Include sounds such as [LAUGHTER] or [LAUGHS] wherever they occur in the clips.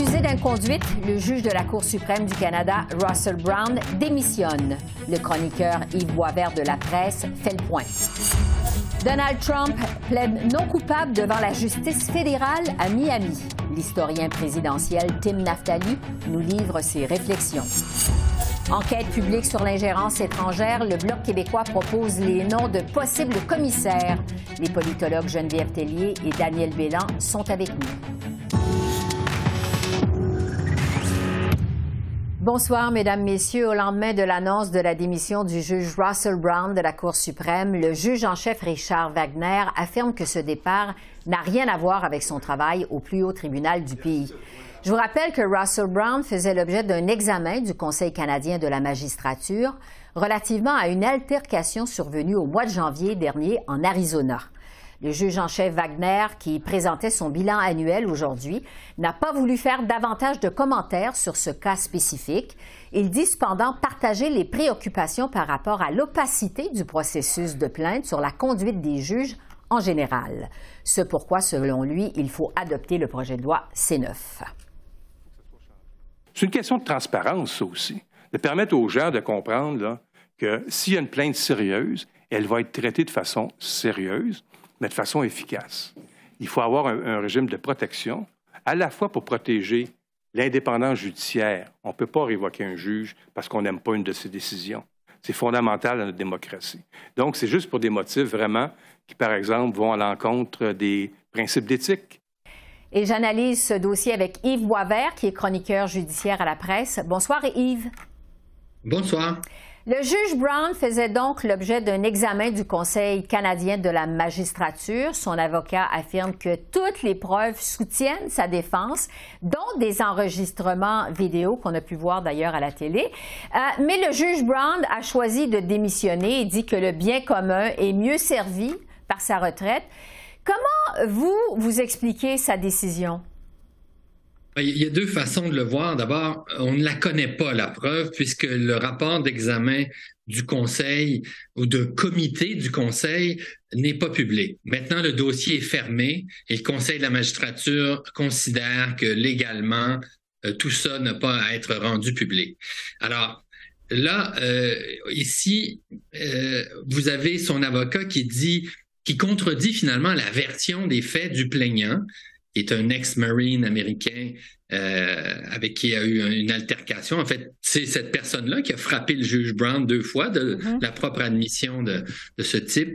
Accusé d'inconduite, le juge de la Cour suprême du Canada, Russell Brown, démissionne. Le chroniqueur Yves Boisvert de la presse fait le point. Donald Trump plaide non coupable devant la justice fédérale à Miami. L'historien présidentiel Tim Naftali nous livre ses réflexions. Enquête publique sur l'ingérence étrangère, le Bloc québécois propose les noms de possibles commissaires. Les politologues Geneviève Tellier et Daniel Bélan sont avec nous. Bonsoir, Mesdames, Messieurs. Au lendemain de l'annonce de la démission du juge Russell Brown de la Cour suprême, le juge en chef Richard Wagner affirme que ce départ n'a rien à voir avec son travail au plus haut tribunal du pays. Je vous rappelle que Russell Brown faisait l'objet d'un examen du Conseil canadien de la magistrature relativement à une altercation survenue au mois de janvier dernier en Arizona. Le juge en chef Wagner, qui présentait son bilan annuel aujourd'hui, n'a pas voulu faire davantage de commentaires sur ce cas spécifique. Il dit cependant partager les préoccupations par rapport à l'opacité du processus de plainte sur la conduite des juges en général. Ce pourquoi, selon lui, il faut adopter le projet de loi C9. C'est une question de transparence, aussi, de permettre aux gens de comprendre que s'il y a une plainte sérieuse, elle va être traitée de façon sérieuse mais de façon efficace. Il faut avoir un, régime de protection, à la fois pour protéger l'indépendance judiciaire. On ne peut pas révoquer un juge parce qu'on n'aime pas une de ses décisions. C'est fondamental dans notre démocratie. Donc, c'est juste pour des motifs vraiment qui, par exemple, vont à l'encontre des principes d'éthique. Et j'analyse ce dossier avec Yves Boisvert, qui est chroniqueur judiciaire à la presse. Bonsoir, Yves. Bonsoir. Le juge Brown faisait donc l'objet d'un examen du Conseil canadien de la magistrature. Son avocat affirme que toutes les preuves soutiennent sa défense, dont des enregistrements vidéo qu'on a pu voir d'ailleurs à la télé. Euh, mais le juge Brown a choisi de démissionner et dit que le bien commun est mieux servi par sa retraite. Comment vous, vous expliquez sa décision? Il y a deux façons de le voir. D'abord, on ne la connaît pas, la preuve, puisque le rapport d'examen du Conseil ou de comité du Conseil n'est pas publié. Maintenant, le dossier est fermé et le Conseil de la magistrature considère que légalement, euh, tout ça n'a pas à être rendu public. Alors, là, euh, ici, euh, vous avez son avocat qui dit, qui contredit finalement la version des faits du plaignant est un ex-marine américain euh, avec qui il y a eu une altercation. En fait, c'est cette personne-là qui a frappé le juge Brown deux fois de mm-hmm. la propre admission de, de ce type,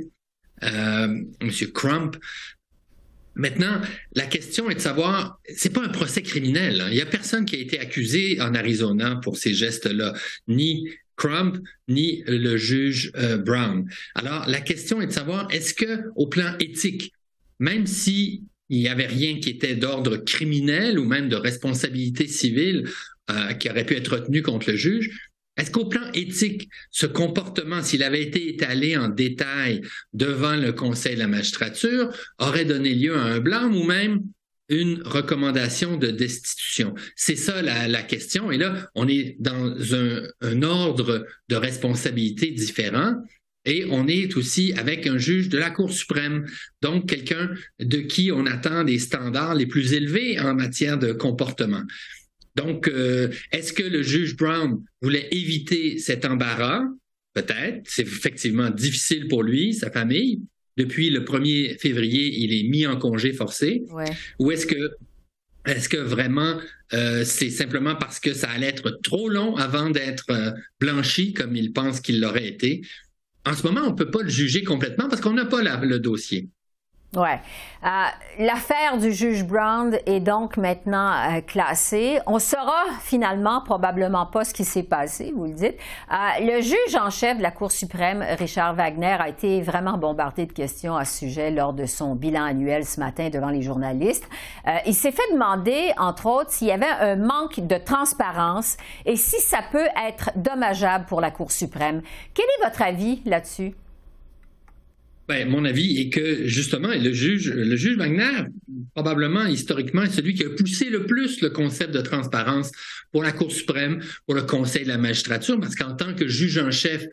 euh, Monsieur Crump. Maintenant, la question est de savoir, c'est pas un procès criminel. Hein. Il y a personne qui a été accusé en Arizona pour ces gestes-là, ni Crump ni le juge euh, Brown. Alors, la question est de savoir, est-ce que, au plan éthique, même si il n'y avait rien qui était d'ordre criminel ou même de responsabilité civile euh, qui aurait pu être retenu contre le juge. Est-ce qu'au plan éthique, ce comportement, s'il avait été étalé en détail devant le Conseil de la magistrature, aurait donné lieu à un blâme ou même une recommandation de destitution? C'est ça la, question. Et là, on est dans un ordre de responsabilité différent. Et on est aussi avec un juge de la Cour suprême, donc quelqu'un de qui on attend des standards les plus élevés en matière de comportement. Donc, euh, est-ce que le juge Brown voulait éviter cet embarras? Peut-être. C'est effectivement difficile pour lui, sa famille. Depuis le 1er février, il est mis en congé forcé. Ou est-ce que est-ce que vraiment euh, c'est simplement parce que ça allait être trop long avant d'être euh, blanchi comme il pense qu'il l'aurait été? En ce moment, on ne peut pas le juger complètement parce qu'on n'a pas le dossier. Ouais. Euh, l'affaire du juge Brown est donc maintenant euh, classée. On saura finalement probablement pas ce qui s'est passé, vous le dites. Euh, le juge en chef de la Cour suprême, Richard Wagner, a été vraiment bombardé de questions à ce sujet lors de son bilan annuel ce matin devant les journalistes. il s'est fait demander, entre autres, s'il y avait un manque de transparence et si ça peut être dommageable pour la Cour suprême. Quel est votre avis là-dessus? Ben, mon avis est que justement, le juge, le juge Wagner, probablement historiquement, est celui qui a poussé le plus le concept de transparence pour la Cour suprême, pour le Conseil de la magistrature, parce qu'en tant que juge en chef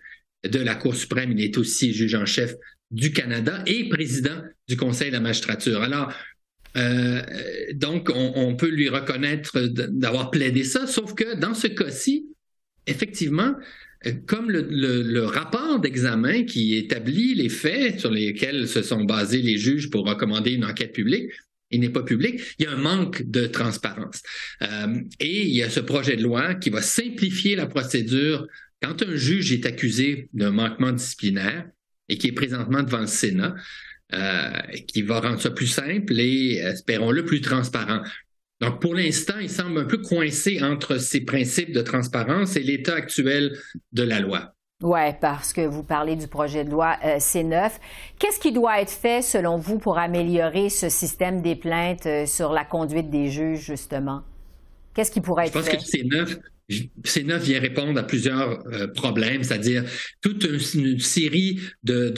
de la Cour suprême, il est aussi juge en chef du Canada et président du Conseil de la magistrature. Alors, euh, donc, on, on, peut lui reconnaître d'avoir plaidé ça, sauf que dans ce cas-ci, effectivement, comme le, rapport d'examen qui établit les faits sur lesquels se sont basés les juges pour recommander une enquête publique, il n'est pas public, il y a un manque de transparence. Euh, et il y a ce projet de loi qui va simplifier la procédure quand un juge est accusé d'un manquement disciplinaire et qui est présentement devant le Sénat. Euh, qui va rendre ça plus simple et, espérons-le, plus transparent. Donc, pour l'instant, il semble un peu coincé entre ces principes de transparence et l'état actuel de la loi. Oui, parce que vous parlez du projet de loi euh, C9. Qu'est-ce qui doit être fait, selon vous, pour améliorer ce système des plaintes euh, sur la conduite des juges, justement? Qu'est-ce qui pourrait être fait? Je pense que C9 C9 vient répondre à plusieurs euh, problèmes, c'est-à-dire toute une, série de,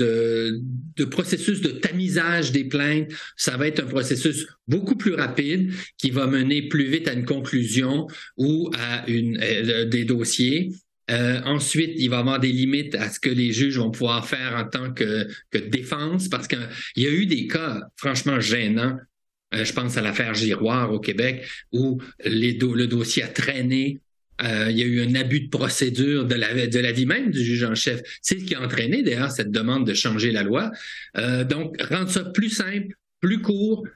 de, processus de tamisage des plaintes. Ça va être un processus beaucoup plus rapide qui va mener plus vite à une conclusion ou à une, euh, des dossiers. Euh, ensuite, il va y avoir des limites à ce que les juges vont pouvoir faire en tant que, que défense, parce qu'il y a eu des cas franchement gênants je pense à l'affaire Giroir au Québec, où le dossier a traîné euh, il y a eu un abus de procédure de la, vie même du juge en chef. C'est ce qui a entraîné d'ailleurs cette demande de changer la loi. Euh, donc, rendre ça plus simple, plus court,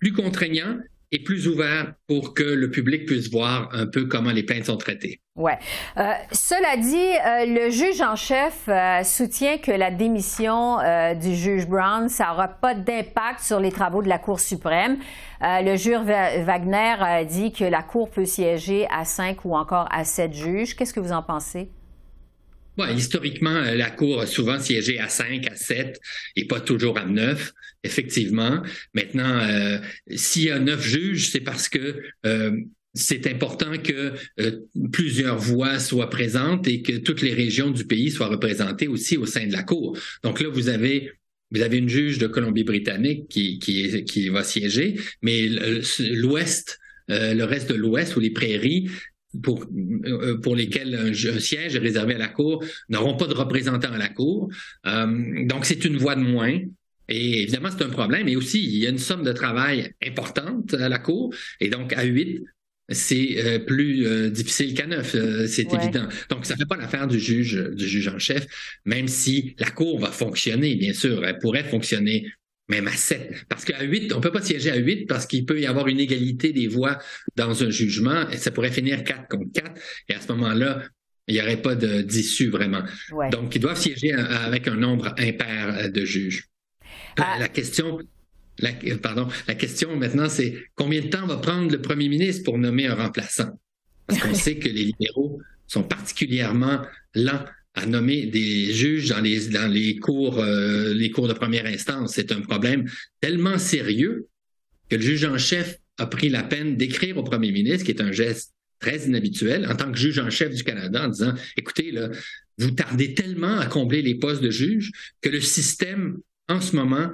plus contraignant et plus ouvert pour que le public puisse voir un peu comment les plaintes sont traitées. Ouais. Euh, cela dit, euh, le juge en chef euh, soutient que la démission du juge Brown, ça n'aura pas d'impact sur les travaux de la Cour suprême. le juge Wagner dit que la Cour peut siéger à cinq ou encore à sept juges. Qu'est-ce que vous en pensez? Ouais, historiquement, la Cour a souvent siégé à 5, à 7 et pas toujours à 9, effectivement. Maintenant, euh, s'il y a 9 juges, c'est parce que euh, c'est important que euh, plusieurs voix soient présentes et que toutes les régions du pays soient représentées aussi au sein de la Cour. Donc là, vous avez vous avez une juge de Colombie-Britannique qui, qui va siéger, mais l'Ouest, le reste de l'Ouest ou les prairies pour, euh, pour lesquels un, siège est réservé à la Cour n'auront pas de représentants à la Cour. Euh, donc, c'est une voix de moins. Et évidemment, c'est un problème. Et aussi, il y a une somme de travail importante à la Cour. Et donc, à 8, c'est euh, plus difficile qu'à 9, c'est évident. Donc, ça ne fait pas l'affaire du juge, du juge en chef, même si la Cour va fonctionner, bien sûr. Elle pourrait fonctionner même à 7. Parce qu'à 8, on peut pas siéger à 8 parce qu'il peut y avoir une égalité des voix dans un jugement et ça pourrait finir 4 contre 4. Et à ce moment-là, il n'y aurait pas d'issue vraiment. Donc, ils doivent siéger avec un nombre impair de juges. Euh, ah. La question, la, pardon, la question maintenant, c'est combien de temps va prendre le premier ministre pour nommer un remplaçant? Parce qu'on [LAUGHS] sait que les libéraux sont particulièrement lents à nommer des juges dans euh, les cours de première instance. C'est un problème tellement sérieux que le juge en chef a pris la peine d'écrire au premier ministre, qui est un geste très inhabituel, en tant que juge en chef du Canada, en disant, écoutez, là, vous tardez tellement à combler les postes de juge que le système, en ce moment,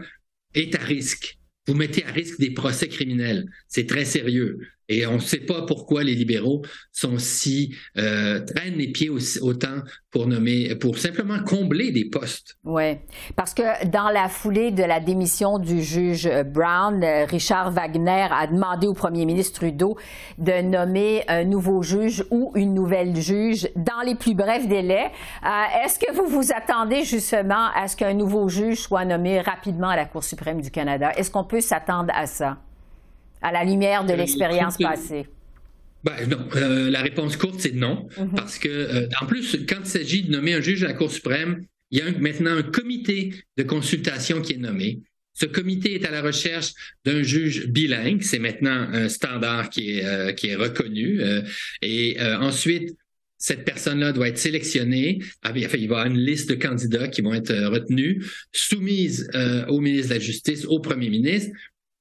est à risque. Vous mettez à risque des procès criminels. C'est très sérieux. Et on ne sait pas pourquoi les libéraux sont si euh, traînent les pieds autant pour nommer, pour simplement combler des postes. Oui, parce que dans la foulée de la démission du juge Brown, Richard Wagner a demandé au premier ministre Trudeau de nommer un nouveau juge ou une nouvelle juge dans les plus brefs délais. Euh, est-ce que vous vous attendez justement à ce qu'un nouveau juge soit nommé rapidement à la Cour suprême du Canada? Est-ce qu'on peut s'attendre à ça? À la lumière de euh, l'expérience passée? Ben, non. Euh, la réponse courte, c'est non. Mhm. Parce que, euh, en plus, quand il s'agit de nommer un juge à la Cour suprême, il y a maintenant un comité de consultation qui est nommé. Ce comité est à la recherche d'un juge bilingue. C'est maintenant un standard qui est, euh, qui est reconnu. Et ensuite, cette personne-là doit être sélectionnée. Ah, il va y avoir une liste de candidats qui vont être retenus, soumise au ministre de la Justice, au premier ministre.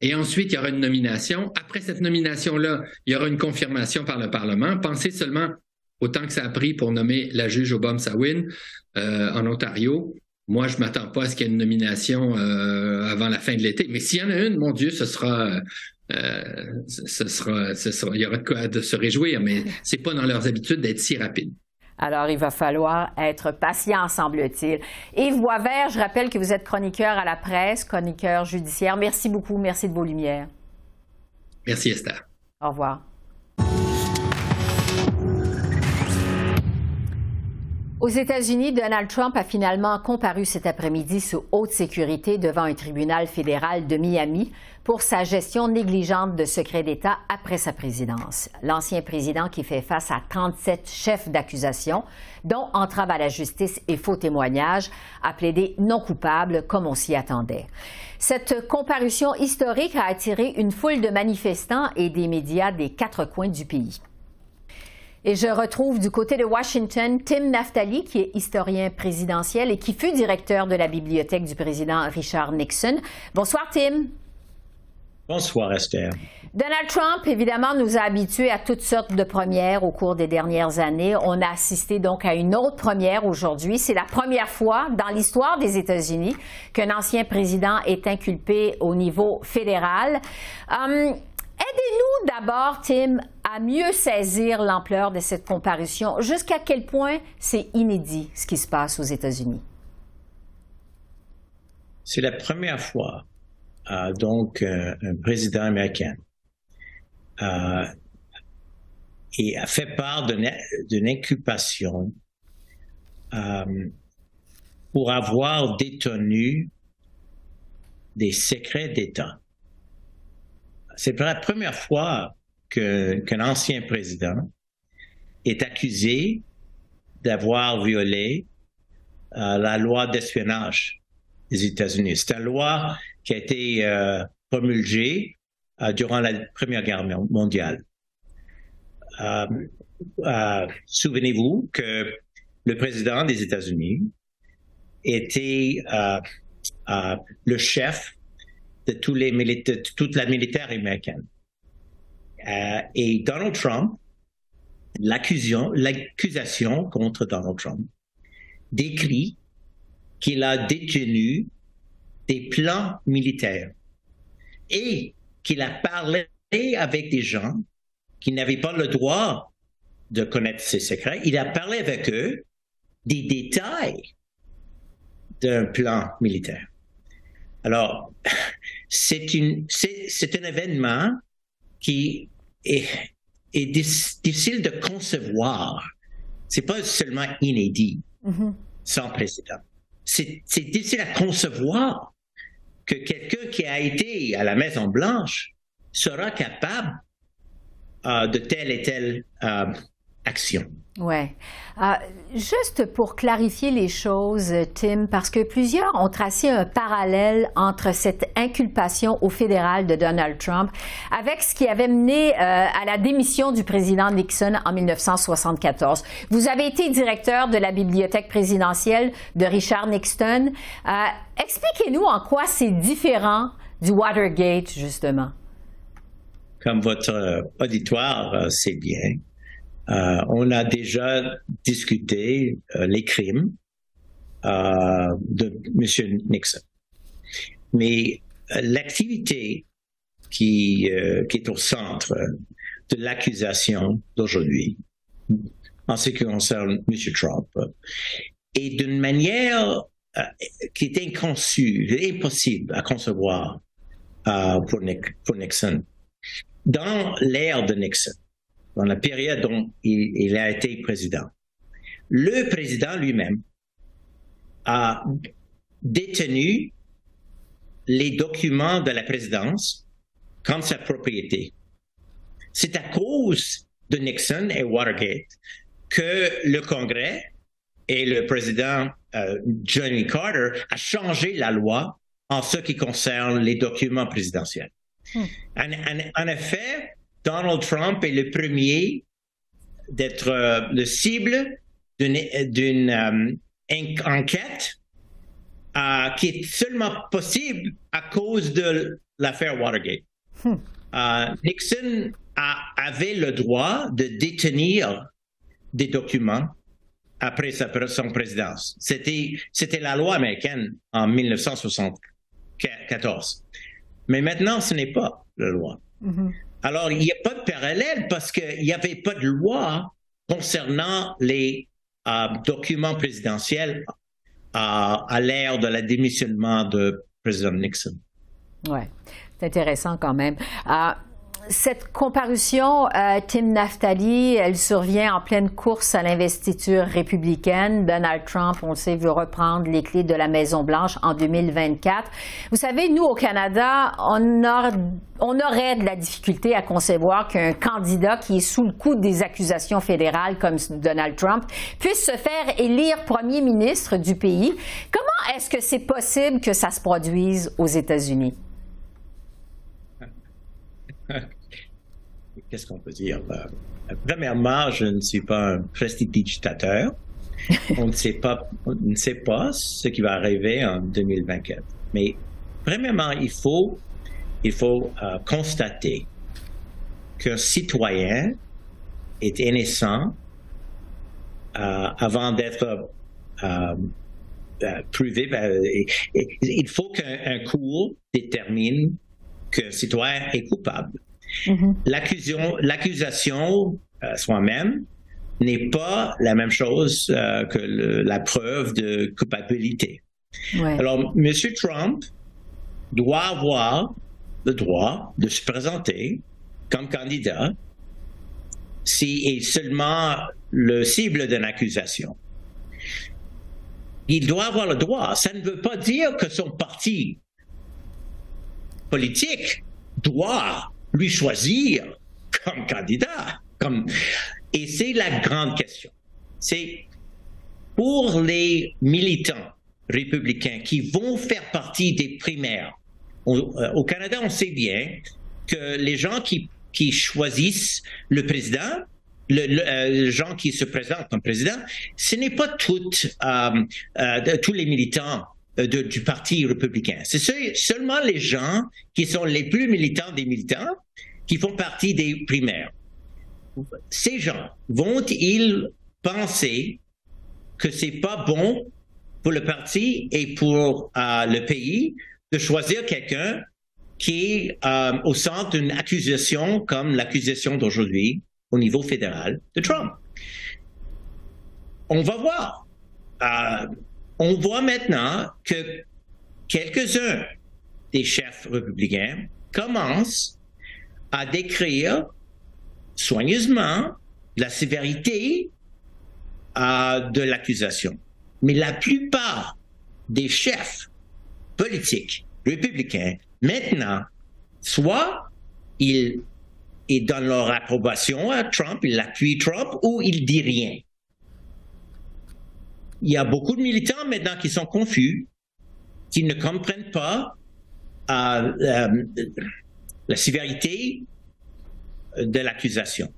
Et ensuite, il y aura une nomination. Après cette nomination-là, il y aura une confirmation par le Parlement. Pensez seulement autant que ça a pris pour nommer la juge Obama Sawin en Ontario. Moi, je m'attends pas à ce qu'il y ait une nomination euh, avant la fin de l'été. Mais s'il y en a une, mon Dieu, ce sera, euh, ce sera, ce sera, il y aura de quoi de se réjouir, mais c'est pas dans leurs habitudes d'être si rapide. Alors, il va falloir être patient, semble-t-il. Yves Boisvert, je rappelle que vous êtes chroniqueur à la presse, chroniqueur judiciaire. Merci beaucoup. Merci de vos lumières. Merci, Esther. Au revoir. Aux États-Unis, Donald Trump a finalement comparu cet après-midi sous haute sécurité devant un tribunal fédéral de Miami pour sa gestion négligente de secrets d'État après sa présidence. L'ancien président qui fait face à 37 chefs d'accusation, dont entrave à la justice et faux témoignages, a plaidé non coupable comme on s'y attendait. Cette comparution historique a attiré une foule de manifestants et des médias des quatre coins du pays. Et je retrouve du côté de Washington Tim Naftali, qui est historien présidentiel et qui fut directeur de la bibliothèque du président Richard Nixon. Bonsoir, Tim. Bonsoir, Esther. Donald Trump, évidemment, nous a habitués à toutes sortes de premières au cours des dernières années. On a assisté donc à une autre première aujourd'hui. C'est la première fois dans l'histoire des États-Unis qu'un ancien président est inculpé au niveau fédéral. Hum, Aidez-nous d'abord, Tim, à mieux saisir l'ampleur de cette comparution. Jusqu'à quel point c'est inédit ce qui se passe aux États-Unis? C'est la première fois, euh, donc, euh, un président américain euh, a fait part d'une incubation pour avoir détenu des secrets d'État c'est la première fois qu'un ancien président est accusé d'avoir violé euh, la loi d'espionnage des États-Unis. C'est une loi qui a été euh, promulguée euh, durant la Première Guerre mondiale. Souvenez-vous que le président des États-Unis était le chef de, toute la militaire américaine. Euh, et Donald Trump, l'accusation contre Donald Trump décrit qu'il a détenu des plans militaires et qu'il a parlé avec des gens qui n'avaient pas le droit de connaître ses secrets. Il a parlé avec eux des détails d'un plan militaire. Alors, c'est une, c'est, un événement qui est, est difficile de concevoir. C'est pas seulement inédit, mm-hmm. sans précédent. C'est, c'est difficile à concevoir que quelqu'un qui a été à la Maison Blanche sera capable euh, de telle et telle euh, action. Ouais. Euh, juste pour clarifier les choses, Tim, parce que plusieurs ont tracé un parallèle entre cette inculpation au fédéral de Donald Trump avec ce qui avait mené euh, à la démission du président Nixon en 1974. Vous avez été directeur de la bibliothèque présidentielle de Richard Nixon. Euh, expliquez-nous en quoi c'est différent du Watergate, justement. Comme votre auditoire sait bien, euh, on a déjà discuté euh, les crimes euh, de M. Nixon. Mais l'activité qui, est au centre de l'accusation d'aujourd'hui, en ce qui concerne M. Trump, est d'une manière qui est inconçue, impossible à concevoir pour Nixon. Dans l'ère de Nixon, dans la période dont il, a été président. Le président lui-même a détenu les documents de la présidence comme sa propriété. C'est à cause de Nixon et Watergate que le Congrès et le président euh, Johnny Carter a changé la loi en ce qui concerne les documents présidentiels. Hmm. En, effet, Donald Trump est le premier d'être euh, le cible d'une euh, enquête euh, qui est seulement possible à cause de l'affaire Watergate. Hmm. Nixon avait le droit de détenir des documents après sa, son présidence. C'était, c'était la loi américaine en 1974. Mais maintenant, ce n'est pas la loi. Mm-hmm. Alors, il n'y a pas de parallèle parce qu'il n'y avait pas de loi concernant les euh, documents présidentiels euh, à l'ère de la démissionnement de président Nixon. Oui, c'est intéressant quand même. Euh, cette comparution, euh, Tim Naftali, elle survient en pleine course à l'investiture républicaine. Donald Trump, on le sait, veut reprendre les clés de la Maison-Blanche en 2024. Vous savez, nous, au Canada, on, on aurait de la difficulté à concevoir qu'un candidat qui est sous le coup des accusations fédérales comme Donald Trump puisse se faire élire premier ministre du pays. Comment est-ce que c'est possible que ça se produise aux États-Unis? [LAUGHS] Qu'est-ce qu'on peut dire? Euh, premièrement, je ne suis pas un prestidigitateur. on ne sait pas, on ne sait pas ce qui va arriver en 2024. Mais premièrement, il faut, il faut euh, constater qu'un citoyen est innocent euh, avant d'être prouvé. Ben, il faut qu'un cours détermine que le citoyen est coupable. Mm-hmm. L'accusation euh, soi-même n'est pas la même chose euh, que la preuve de culpabilité. Alors, M. Trump doit avoir le droit de se présenter comme candidat s'il est seulement le cible d'une accusation. Il doit avoir le droit. Ça ne veut pas dire que son parti politique doit lui choisir comme candidat. Comme... Et c'est la grande question. C'est pour les militants républicains qui vont faire partie des primaires. Euh, au Canada, on sait bien que les gens qui, qui choisissent le président, euh, les gens qui se présentent comme président, ce n'est pas toutes, euh, tous les militants du Parti républicain. C'est seulement les gens qui sont les plus militants des militants qui font partie des primaires. Ces gens vont-ils penser que c'est pas bon pour le parti et pour euh, le pays de choisir quelqu'un qui est euh, au centre d'une accusation comme l'accusation d'aujourd'hui au niveau fédéral de Trump? On va voir. Euh, on voit maintenant que quelques-uns des chefs républicains commencent à décrire soigneusement la sévérité euh, de l'accusation. Mais la plupart des chefs politiques républicains, maintenant, soit ils, ils donnent leur approbation à Trump, ils appuient Trump, ou ils disent rien. Il y a beaucoup de militants maintenant qui sont confus, qui ne comprennent pas euh, euh, la sévérité de l'accusation.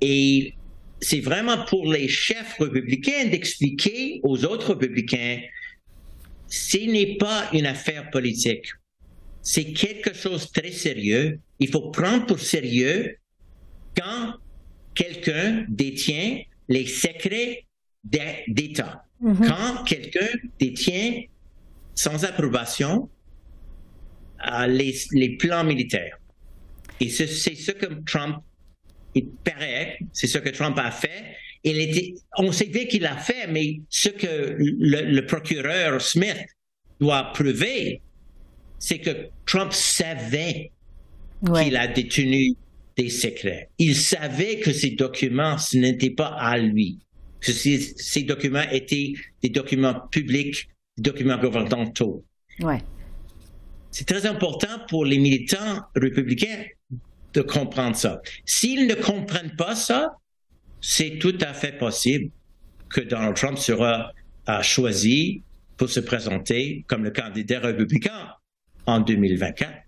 Et c'est vraiment pour les chefs républicains d'expliquer aux autres républicains, ce n'est pas une affaire politique. C'est quelque chose de très sérieux. Il faut prendre pour sérieux quand quelqu'un détient les secrets d'État. Mm-hmm. Quand quelqu'un détient sans approbation les, les plans militaires. Et c'est ce que Trump, il paraît, c'est ce que Trump a fait. Il était, on savait qu'il a fait, mais ce que le, procureur Smith doit prouver, c'est que Trump savait qu'il a détenu des secrets. Il savait que ces documents, ce n'était pas à lui. Ces documents étaient des documents publics, des documents gouvernementaux. Ouais. C'est très important pour les militants républicains de comprendre ça. S'ils ne comprennent pas ça, c'est tout à fait possible que Donald Trump sera choisi pour se présenter comme le candidat républicain en 2024.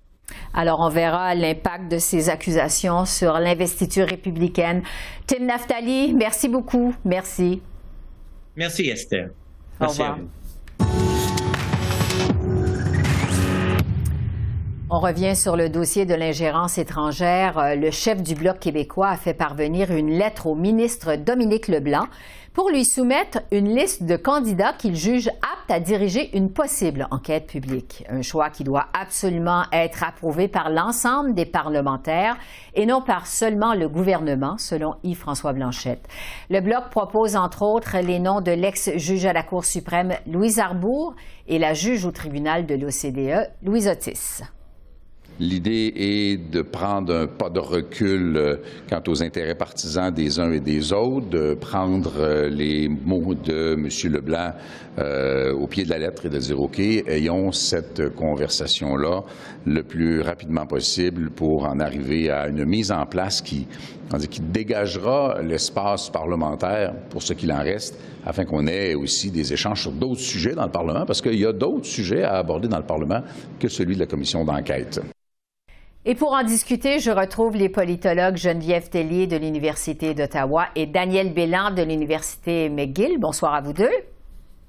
Alors, on verra l'impact de ces accusations sur l'investiture républicaine. Tim Naftali, merci beaucoup. Merci. Merci, Esther. Merci Au revoir. On revient sur le dossier de l'ingérence étrangère. Euh, le chef du Bloc québécois a fait parvenir une lettre au ministre Dominique Leblanc pour lui soumettre une liste de candidats qu'il juge aptes à diriger une possible enquête publique. Un choix qui doit absolument être approuvé par l'ensemble des parlementaires et non par seulement le gouvernement, selon Yves-François Blanchette. Le Bloc propose entre autres les noms de l'ex-juge à la Cour suprême Louise Arbour et la juge au tribunal de l'OCDE, Louise Otis. L'idée est de prendre un pas de recul euh, quant aux intérêts partisans des uns et des autres, de prendre euh, les mots de M. Leblanc euh, au pied de la lettre et de dire OK, ayons cette conversation-là le plus rapidement possible pour en arriver à une mise en place qui, qui dégagera l'espace parlementaire pour ce qu'il en reste, afin qu'on ait aussi des échanges sur d'autres sujets dans le Parlement, parce qu'il y a d'autres sujets à aborder dans le Parlement que celui de la commission d'enquête. Et pour en discuter, je retrouve les politologues Geneviève Tellier de l'Université d'Ottawa et Daniel Bélan de l'Université McGill. Bonsoir à vous deux.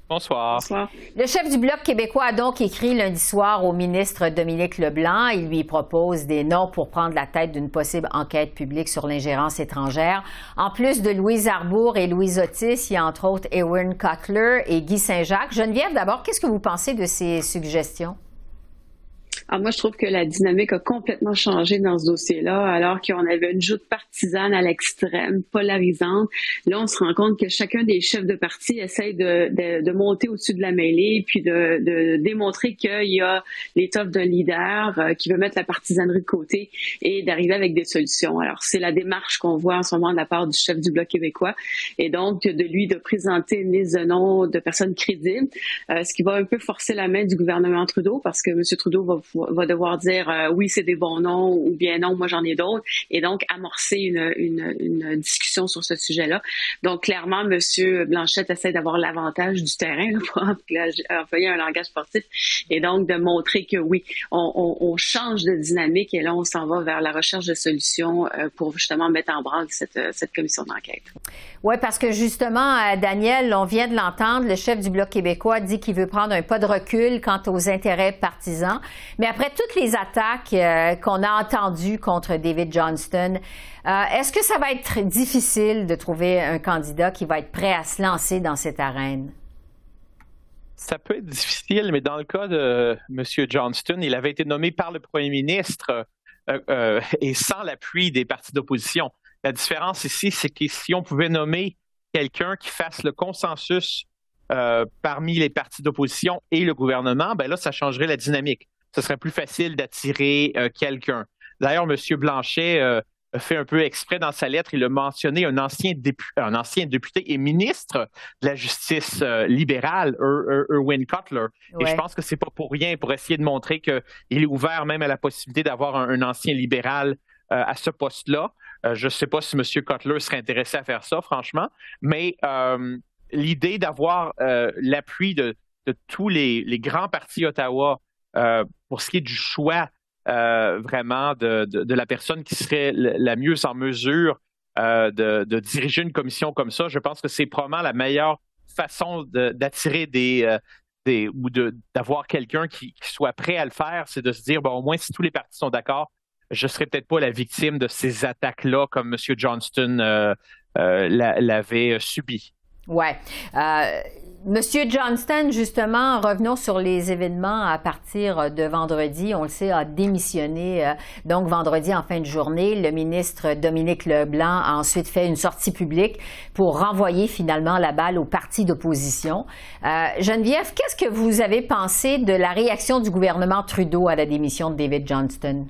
Bonsoir. Bonsoir. Le chef du Bloc québécois a donc écrit lundi soir au ministre Dominique Leblanc. Il lui propose des noms pour prendre la tête d'une possible enquête publique sur l'ingérence étrangère. En plus de Louise Arbour et Louise Otis, il y a entre autres Ewan Cutler et Guy Saint-Jacques. Geneviève, d'abord, qu'est-ce que vous pensez de ces suggestions? Alors moi, je trouve que la dynamique a complètement changé dans ce dossier-là, alors qu'on avait une joute partisane à l'extrême, polarisante. Là, on se rend compte que chacun des chefs de parti essaye de, de, de monter au-dessus de la mêlée, puis de, de démontrer qu'il y a l'étoffe d'un leader euh, qui veut mettre la partisanerie de côté et d'arriver avec des solutions. Alors, c'est la démarche qu'on voit en ce moment de la part du chef du Bloc québécois, et donc de lui de présenter une liste de noms de personnes crédibles, euh, ce qui va un peu forcer la main du gouvernement Trudeau, parce que M. Trudeau va va devoir dire euh, oui, c'est des bons noms ou bien non, moi j'en ai d'autres, et donc amorcer une, une, discussion sur ce sujet-là. Donc clairement, Monsieur Blanchette essaie d'avoir l'avantage du terrain pour employer un langage sportif, et donc de montrer que oui, on, change de dynamique et là on s'en va vers la recherche de solutions euh, pour justement mettre en branle cette, cette commission d'enquête. Oui, parce que justement, euh, Daniel, on vient de l'entendre, le chef du Bloc québécois dit qu'il veut prendre un pas de recul quant aux intérêts partisans. Mais après toutes les attaques euh, qu'on a entendues contre David Johnston, euh, est-ce que ça va être difficile de trouver un candidat qui va être prêt à se lancer dans cette arène? Ça peut être difficile, mais dans le cas de M. Johnston, il avait été nommé par le premier ministre et sans l'appui des partis d'opposition. La différence ici, c'est que si on pouvait nommer quelqu'un qui fasse le consensus euh, parmi les partis d'opposition et le gouvernement, ben là, ça changerait la dynamique. Ce serait plus facile d'attirer euh, quelqu'un. D'ailleurs, M. Blanchet euh, fait un peu exprès dans sa lettre, il a mentionné un ancien, député, un ancien député et ministre de la justice libérale, Erwin Cutler. Et je pense que c'est pas pour rien, pour essayer de montrer qu'il est ouvert même à la possibilité d'avoir un, ancien libéral à ce poste-là. Euh, je ne sais pas si M. Cutler serait intéressé à faire ça, franchement, mais euh, l'idée d'avoir euh, l'appui de, tous les, grands partis Ottawa pour ce qui est du choix vraiment de, la personne qui serait la mieux en mesure de, diriger une commission comme ça, je pense que c'est probablement la meilleure façon d'attirer des, ou d'avoir quelqu'un qui, soit prêt à le faire, c'est de se dire bon au moins si tous les partis sont d'accord, je serais peut-être pas la victime de ces attaques-là comme M. Johnston euh, euh, l'avait subi. Ouais. Euh, Monsieur Johnston, justement, revenons sur les événements à partir de vendredi. On le sait, a démissionné. donc, vendredi en fin de journée, le ministre Dominique Leblanc a ensuite fait une sortie publique pour renvoyer finalement la balle au parti d'opposition. Geneviève, qu'est-ce que vous avez pensé de la réaction du gouvernement Trudeau à la démission de David Johnston?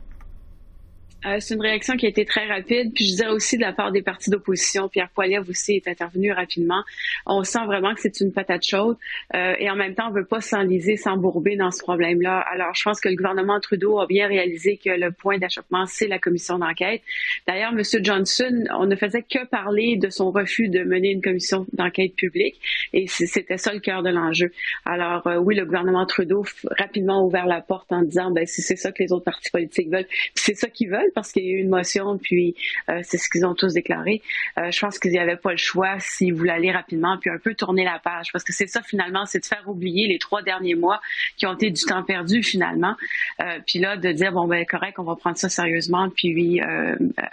Euh, c'est une réaction qui a été très rapide. Puis je dirais aussi de la part des partis d'opposition. Pierre Poilievre aussi est intervenu rapidement. On sent vraiment que c'est une patate chaude. Euh, et en même temps, on veut pas s'enliser, s'embourber dans ce problème-là. Alors, je pense que le gouvernement Trudeau a bien réalisé que le point d'achoppement, c'est la commission d'enquête. D'ailleurs, M. Johnson, on ne faisait que parler de son refus de mener une commission d'enquête publique. Et c'était ça le cœur de l'enjeu. Alors, euh, oui, le gouvernement Trudeau rapidement ouvert la porte en disant, ben, si c'est ça que les autres partis politiques veulent, c'est ça qu'ils veulent parce qu'il y a eu une motion, puis euh, c'est ce qu'ils ont tous déclaré. Euh, je pense qu'ils n'y avaient pas le choix s'ils voulaient aller rapidement, puis un peu tourner la page, parce que c'est ça finalement, c'est de faire oublier les trois derniers mois qui ont été du temps perdu finalement, euh, puis là de dire bon ben correct, on va prendre ça sérieusement, puis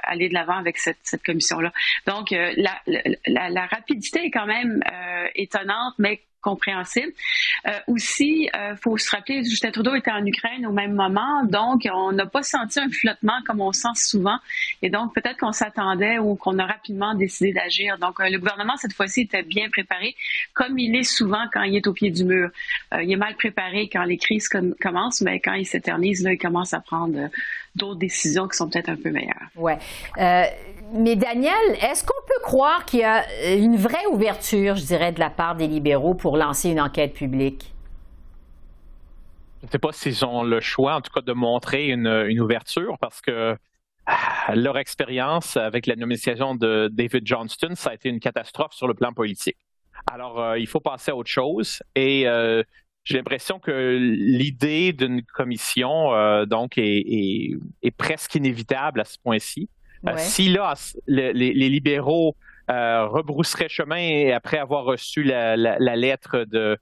aller de l'avant avec cette, cette commission-là. Donc la, la, la, rapidité est quand même étonnante, mais compréhensible. Euh, aussi, euh, faut se rappeler, Justin Trudeau était en Ukraine au même moment, donc on n'a pas senti un flottement comme on sent souvent, et donc peut-être qu'on s'attendait ou qu'on a rapidement décidé d'agir. Donc euh, le gouvernement cette fois-ci était bien préparé, comme il est souvent quand il est au pied du mur. Euh, il est mal préparé quand les crises commencent, mais quand il s'éternise, là, il commence à prendre d'autres décisions qui sont peut-être un peu meilleures. Ouais. Euh, mais Daniel, est-ce qu'on peut croire qu'il y a une vraie ouverture, je dirais, de la part des libéraux pour lancer une enquête publique? Je ne sais pas s'ils ont le choix, en tout cas, de montrer une, ouverture, parce que ah, leur expérience avec la nomination de David Johnston, ça a été une catastrophe sur le plan politique. Alors, euh, il faut passer à autre chose. Et euh, j'ai l'impression que l'idée d'une commission euh, donc est, presque inévitable à ce point-ci. Euh, si là, les, libéraux euh, rebrousseraient chemin après avoir reçu la, lettre de,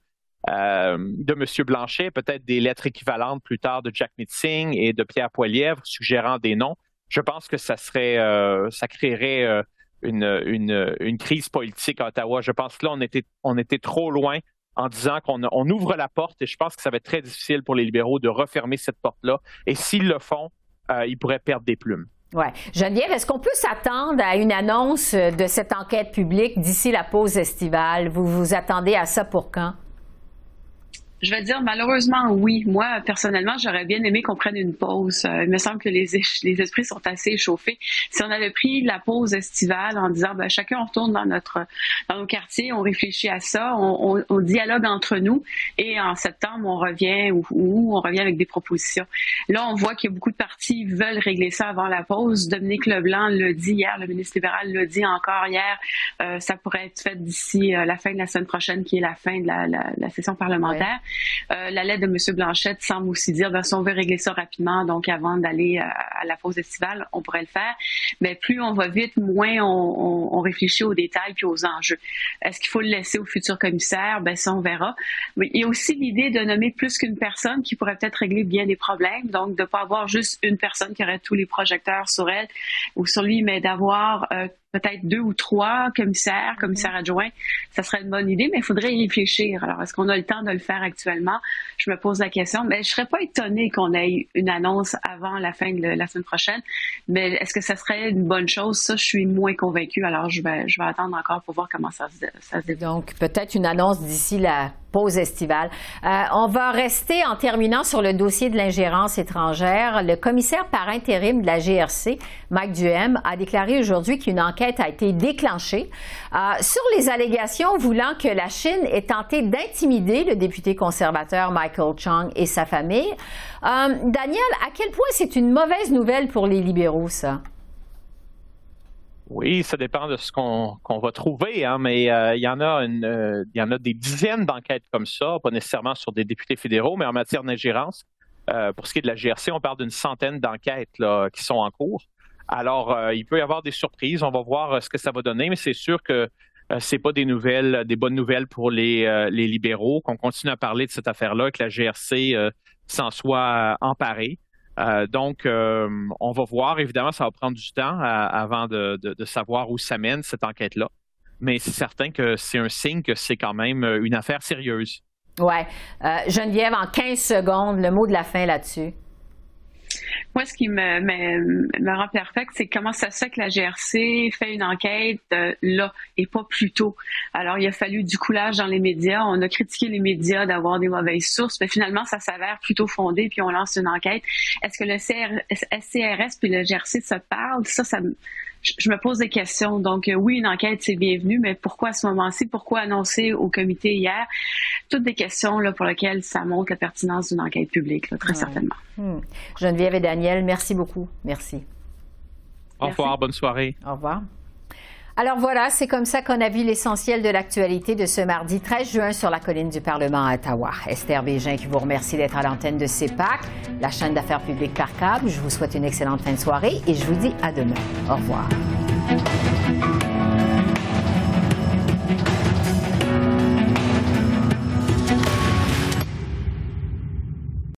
de M. Blanchet, peut-être des lettres équivalentes plus tard de Jack Mitzing et de Pierre Poilièvre suggérant des noms, je pense que ça serait, ça créerait une, une, une, crise politique à Ottawa. Je pense que là, on était, on était trop loin en disant qu'on on ouvre la porte et je pense que ça va être très difficile pour les libéraux de refermer cette porte-là. Et s'ils le font, euh, ils pourraient perdre des plumes. Ouais. Geneviève, est-ce qu'on peut s'attendre à une annonce de cette enquête publique d'ici la pause estivale? Vous vous attendez à ça pour quand? Je vais dire malheureusement oui. Moi, personnellement, j'aurais bien aimé qu'on prenne une pause. Euh, il me semble que les, [LAUGHS] les esprits sont assez échauffés. Si on avait pris la pause estivale en disant ben, chacun on retourne dans notre dans nos quartiers, on réfléchit à ça, on, on, dialogue entre nous et en septembre on revient ou, on revient avec des propositions. Là, on voit qu'il y a beaucoup de partis veulent régler ça avant la pause. Dominique Leblanc l'a dit hier, le ministre libéral l'a dit encore hier. Euh, ça pourrait être fait d'ici euh, la fin de la semaine prochaine, qui est la fin de la, la session parlementaire. Euh, la lettre de M. Blanchette semble aussi dire, ben, si on veut régler ça rapidement, donc avant d'aller euh, à la pause estivale, on pourrait le faire. Mais plus on va vite, moins on, réfléchit aux détails puis aux enjeux. Est-ce qu'il faut le laisser au futur commissaire? Ben, ça, on verra. Mais il y a aussi l'idée de nommer plus qu'une personne qui pourrait peut-être régler bien des problèmes. Donc, de ne pas avoir juste une personne qui aurait tous les projecteurs sur elle ou sur lui, mais d'avoir euh, peut-être deux ou trois commissaires, commissaires adjoints, ça serait une bonne idée, mais il faudrait y réfléchir. Alors, est-ce qu'on a le temps de le faire actuellement? Je me pose la question, mais je serais pas étonnée qu'on ait une annonce avant la fin de la semaine prochaine, mais est-ce que ça serait une bonne chose? Ça, je suis moins convaincue. Alors, je vais, je vais attendre encore pour voir comment ça se, ça se développe. Donc, peut-être une annonce d'ici la pause estivale. Euh, on va rester en terminant sur le dossier de l'ingérence étrangère. Le commissaire par intérim de la GRC, Mike Duhem, a déclaré aujourd'hui qu'une enquête a été déclenchée euh, sur les allégations voulant que la Chine ait tenté d'intimider le député conservateur Michael Chung et sa famille. Euh, Daniel, à quel point c'est une mauvaise nouvelle pour les libéraux, ça? Oui, ça dépend de ce qu'on va trouver, hein, mais euh, il y en a une, euh, il y en a des dizaines d'enquêtes comme ça, pas nécessairement sur des députés fédéraux, mais en matière d'ingérence. Euh, pour ce qui est de la GRC, on parle d'une centaine d'enquêtes qui sont en cours. Alors, il peut y avoir des surprises. On va voir ce que ça va donner, mais c'est sûr que c'est pas des nouvelles, des bonnes nouvelles pour les, les libéraux, qu'on continue à parler de cette affaire-là, que la GRC s'en soit emparée. Euh, donc, euh, on va voir. Évidemment, ça va prendre du temps euh, avant de, savoir où ça mène cette enquête-là. Mais c'est certain que c'est un signe que c'est quand même une affaire sérieuse. Ouais. Geneviève, en 15 secondes, le mot de la fin là-dessus. Moi, ce qui me, me, me rend perplexe, c'est comment ça se fait que la GRC fait une enquête euh, là et pas plus tôt. Alors, il a fallu du coulage dans les médias. On a critiqué les médias d'avoir des mauvaises sources, mais finalement, ça s'avère plutôt fondé, puis on lance une enquête. Est-ce que le CR, SCRS puis le GRC se parlent? Ça, ça je me pose des questions. Donc, euh, oui, une enquête, c'est bienvenu, mais pourquoi à ce moment-ci? Pourquoi annoncer au comité hier? Toutes des questions là, pour lesquelles ça montre la pertinence d'une enquête publique, très certainement. Hmm. Geneviève et Daniel, merci beaucoup. Merci. Au revoir, bonne soirée. Au revoir. Alors voilà, c'est comme ça qu'on a vu l'essentiel de l'actualité de ce mardi 13 juin sur la colline du Parlement à Ottawa. Esther Bégin qui vous remercie d'être à l'antenne de CEPAC, la chaîne d'affaires publiques par câble. Je vous souhaite une excellente fin de soirée et je vous dis à demain. Au revoir.